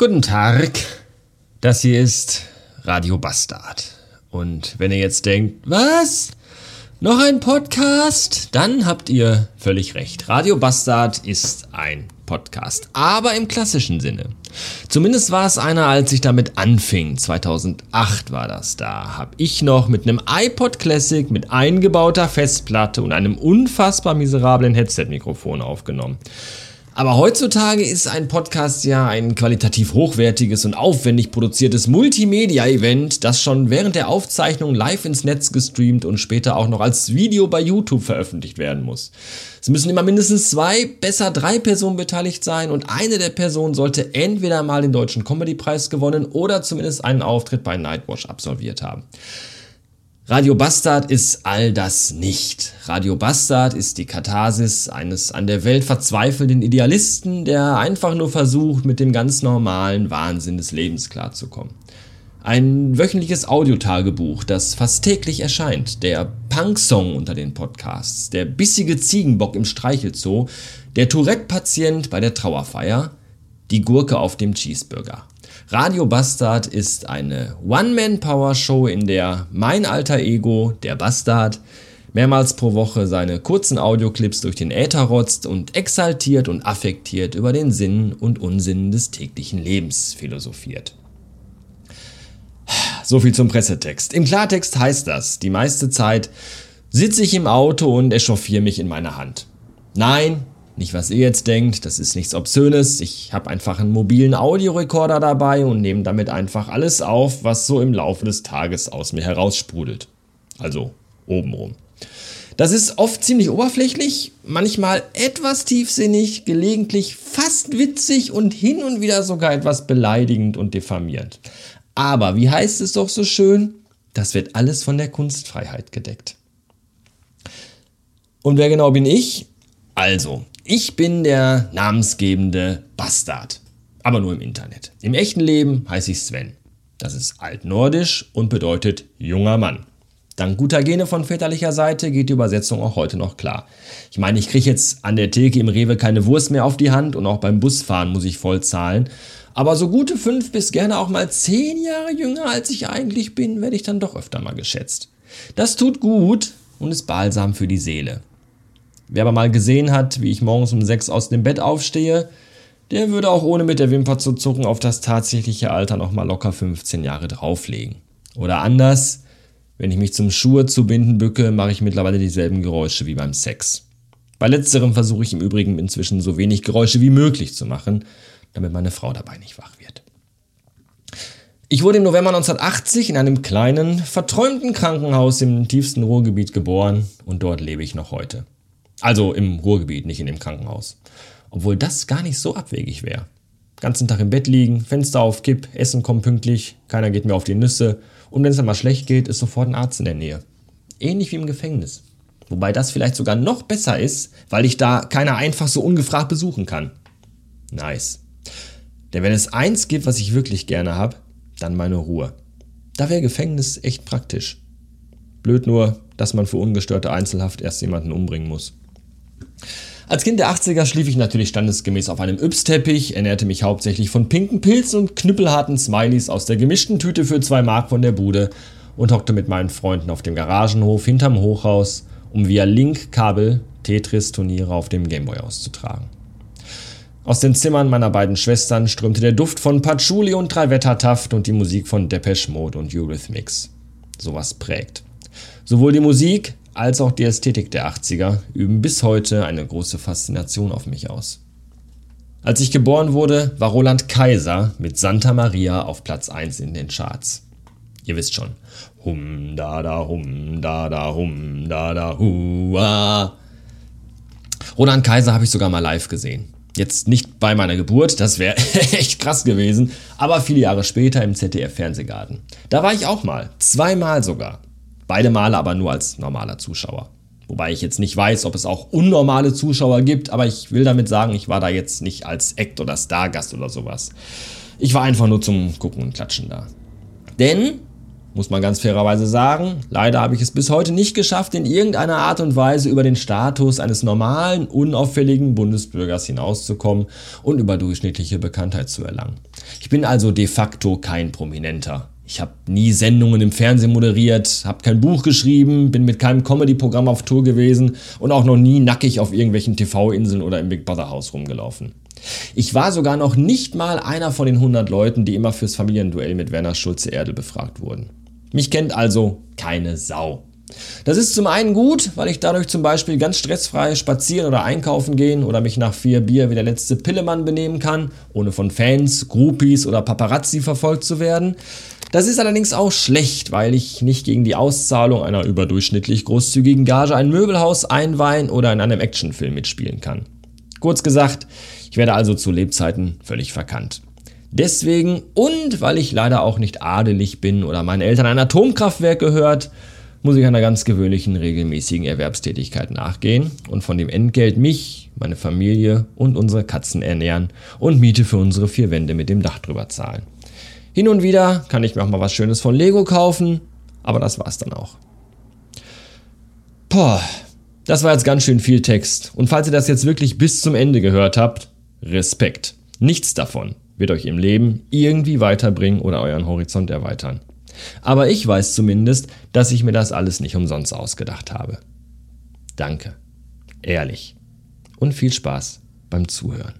Guten Tag, das hier ist Radio Bastard. Und wenn ihr jetzt denkt, was? Noch ein Podcast? Dann habt ihr völlig recht. Radio Bastard ist ein Podcast, aber im klassischen Sinne. Zumindest war es einer, als ich damit anfing. 2008 war das. Da habe ich noch mit einem iPod Classic mit eingebauter Festplatte und einem unfassbar miserablen Headset-Mikrofon aufgenommen. Aber heutzutage ist ein Podcast ja ein qualitativ hochwertiges und aufwendig produziertes Multimedia-Event, das schon während der Aufzeichnung live ins Netz gestreamt und später auch noch als Video bei YouTube veröffentlicht werden muss. Es müssen immer mindestens zwei, besser drei Personen beteiligt sein und eine der Personen sollte entweder mal den Deutschen Comedy-Preis gewonnen oder zumindest einen Auftritt bei Nightwatch absolviert haben. Radio Bastard ist all das nicht. Radio Bastard ist die Katharsis eines an der Welt verzweifelnden Idealisten, der einfach nur versucht, mit dem ganz normalen Wahnsinn des Lebens klarzukommen. Ein wöchentliches Audiotagebuch, das fast täglich erscheint, der Punk-Song unter den Podcasts, der bissige Ziegenbock im Streichelzoo, der Tourette-Patient bei der Trauerfeier, die Gurke auf dem Cheeseburger. Radio Bastard ist eine One-Man-Power-Show, in der mein alter Ego, der Bastard, mehrmals pro Woche seine kurzen Audioclips durch den Äther rotzt und exaltiert und affektiert über den Sinn und Unsinn des täglichen Lebens philosophiert. So viel zum Pressetext. Im Klartext heißt das, die meiste Zeit sitze ich im Auto und echauffiere mich in meiner Hand. Nein, nicht, was ihr jetzt denkt, das ist nichts Obszönes. Ich habe einfach einen mobilen Audiorekorder dabei und nehme damit einfach alles auf, was so im Laufe des Tages aus mir heraussprudelt. Also obenrum. Das ist oft ziemlich oberflächlich, manchmal etwas tiefsinnig, gelegentlich fast witzig und hin und wieder sogar etwas beleidigend und diffamierend. Aber wie heißt es doch so schön? Das wird alles von der Kunstfreiheit gedeckt. Und wer genau bin ich? Also, ich bin der namensgebende Bastard. Aber nur im Internet. Im echten Leben heiße ich Sven. Das ist altnordisch und bedeutet junger Mann. Dank guter Gene von väterlicher Seite geht die Übersetzung auch heute noch klar. Ich meine, ich kriege jetzt an der Theke im Rewe keine Wurst mehr auf die Hand und auch beim Busfahren muss ich voll zahlen. Aber so gute fünf bis gerne auch mal zehn Jahre jünger als ich eigentlich bin, werde ich dann doch öfter mal geschätzt. Das tut gut und ist balsam für die Seele. Wer aber mal gesehen hat, wie ich morgens um sechs aus dem Bett aufstehe, der würde auch ohne mit der Wimper zu zucken auf das tatsächliche Alter nochmal locker 15 Jahre drauflegen. Oder anders, wenn ich mich zum Schuhe zu binden bücke, mache ich mittlerweile dieselben Geräusche wie beim Sex. Bei letzterem versuche ich im Übrigen inzwischen so wenig Geräusche wie möglich zu machen, damit meine Frau dabei nicht wach wird. Ich wurde im November 1980 in einem kleinen, verträumten Krankenhaus im tiefsten Ruhrgebiet geboren und dort lebe ich noch heute. Also im Ruhrgebiet, nicht in dem Krankenhaus. Obwohl das gar nicht so abwegig wäre. Ganzen Tag im Bett liegen, Fenster auf Kipp, Essen kommt pünktlich, keiner geht mir auf die Nüsse und wenn es dann mal schlecht geht, ist sofort ein Arzt in der Nähe. Ähnlich wie im Gefängnis. Wobei das vielleicht sogar noch besser ist, weil ich da keiner einfach so ungefragt besuchen kann. Nice. Denn wenn es eins gibt, was ich wirklich gerne habe, dann meine Ruhe. Da wäre Gefängnis echt praktisch. Blöd nur, dass man für ungestörte Einzelhaft erst jemanden umbringen muss. Als Kind der 80er schlief ich natürlich standesgemäß auf einem Yps-Teppich, ernährte mich hauptsächlich von pinken Pilzen und knüppelharten Smileys aus der gemischten Tüte für zwei Mark von der Bude und hockte mit meinen Freunden auf dem Garagenhof hinterm Hochhaus, um via Link-Kabel Tetris-Turniere auf dem Gameboy auszutragen. Aus den Zimmern meiner beiden Schwestern strömte der Duft von Patchouli und Drei-Wetter-Taft und die Musik von Depeche Mode und Eurythmics. Sowas prägt. Sowohl die Musik als auch die Ästhetik der 80er üben bis heute eine große Faszination auf mich aus. Als ich geboren wurde, war Roland Kaiser mit Santa Maria auf Platz 1 in den Charts. Ihr wisst schon. Hum da da hum da da hum da da hua. Roland Kaiser habe ich sogar mal live gesehen. Jetzt nicht bei meiner Geburt, das wäre echt krass gewesen, aber viele Jahre später im ZDF Fernsehgarten. Da war ich auch mal, zweimal sogar. Beide Male aber nur als normaler Zuschauer. Wobei ich jetzt nicht weiß, ob es auch unnormale Zuschauer gibt, aber ich will damit sagen, ich war da jetzt nicht als Act oder Stargast oder sowas. Ich war einfach nur zum Gucken und Klatschen da. Denn, muss man ganz fairerweise sagen, leider habe ich es bis heute nicht geschafft, in irgendeiner Art und Weise über den Status eines normalen, unauffälligen Bundesbürgers hinauszukommen und überdurchschnittliche Bekanntheit zu erlangen. Ich bin also de facto kein Prominenter. Ich habe nie Sendungen im Fernsehen moderiert, habe kein Buch geschrieben, bin mit keinem Comedy-Programm auf Tour gewesen und auch noch nie nackig auf irgendwelchen TV-Inseln oder im Big Brother Haus rumgelaufen. Ich war sogar noch nicht mal einer von den 100 Leuten, die immer fürs Familienduell mit Werner Schulze-Erdel befragt wurden. Mich kennt also keine Sau. Das ist zum einen gut, weil ich dadurch zum Beispiel ganz stressfrei spazieren oder einkaufen gehen oder mich nach vier Bier wie der letzte Pillemann benehmen kann, ohne von Fans, Groupies oder Paparazzi verfolgt zu werden. Das ist allerdings auch schlecht, weil ich nicht gegen die Auszahlung einer überdurchschnittlich großzügigen Gage ein Möbelhaus einweihen oder in einem Actionfilm mitspielen kann. Kurz gesagt, ich werde also zu Lebzeiten völlig verkannt. Deswegen und weil ich leider auch nicht adelig bin oder meinen Eltern ein Atomkraftwerk gehört, muss ich einer ganz gewöhnlichen regelmäßigen Erwerbstätigkeit nachgehen und von dem Entgelt mich, meine Familie und unsere Katzen ernähren und Miete für unsere vier Wände mit dem Dach drüber zahlen. Hin und wieder kann ich mir auch mal was Schönes von Lego kaufen, aber das war's dann auch. Boah, das war jetzt ganz schön viel Text. Und falls ihr das jetzt wirklich bis zum Ende gehört habt, Respekt. Nichts davon wird euch im Leben irgendwie weiterbringen oder euren Horizont erweitern. Aber ich weiß zumindest, dass ich mir das alles nicht umsonst ausgedacht habe. Danke. Ehrlich. Und viel Spaß beim Zuhören.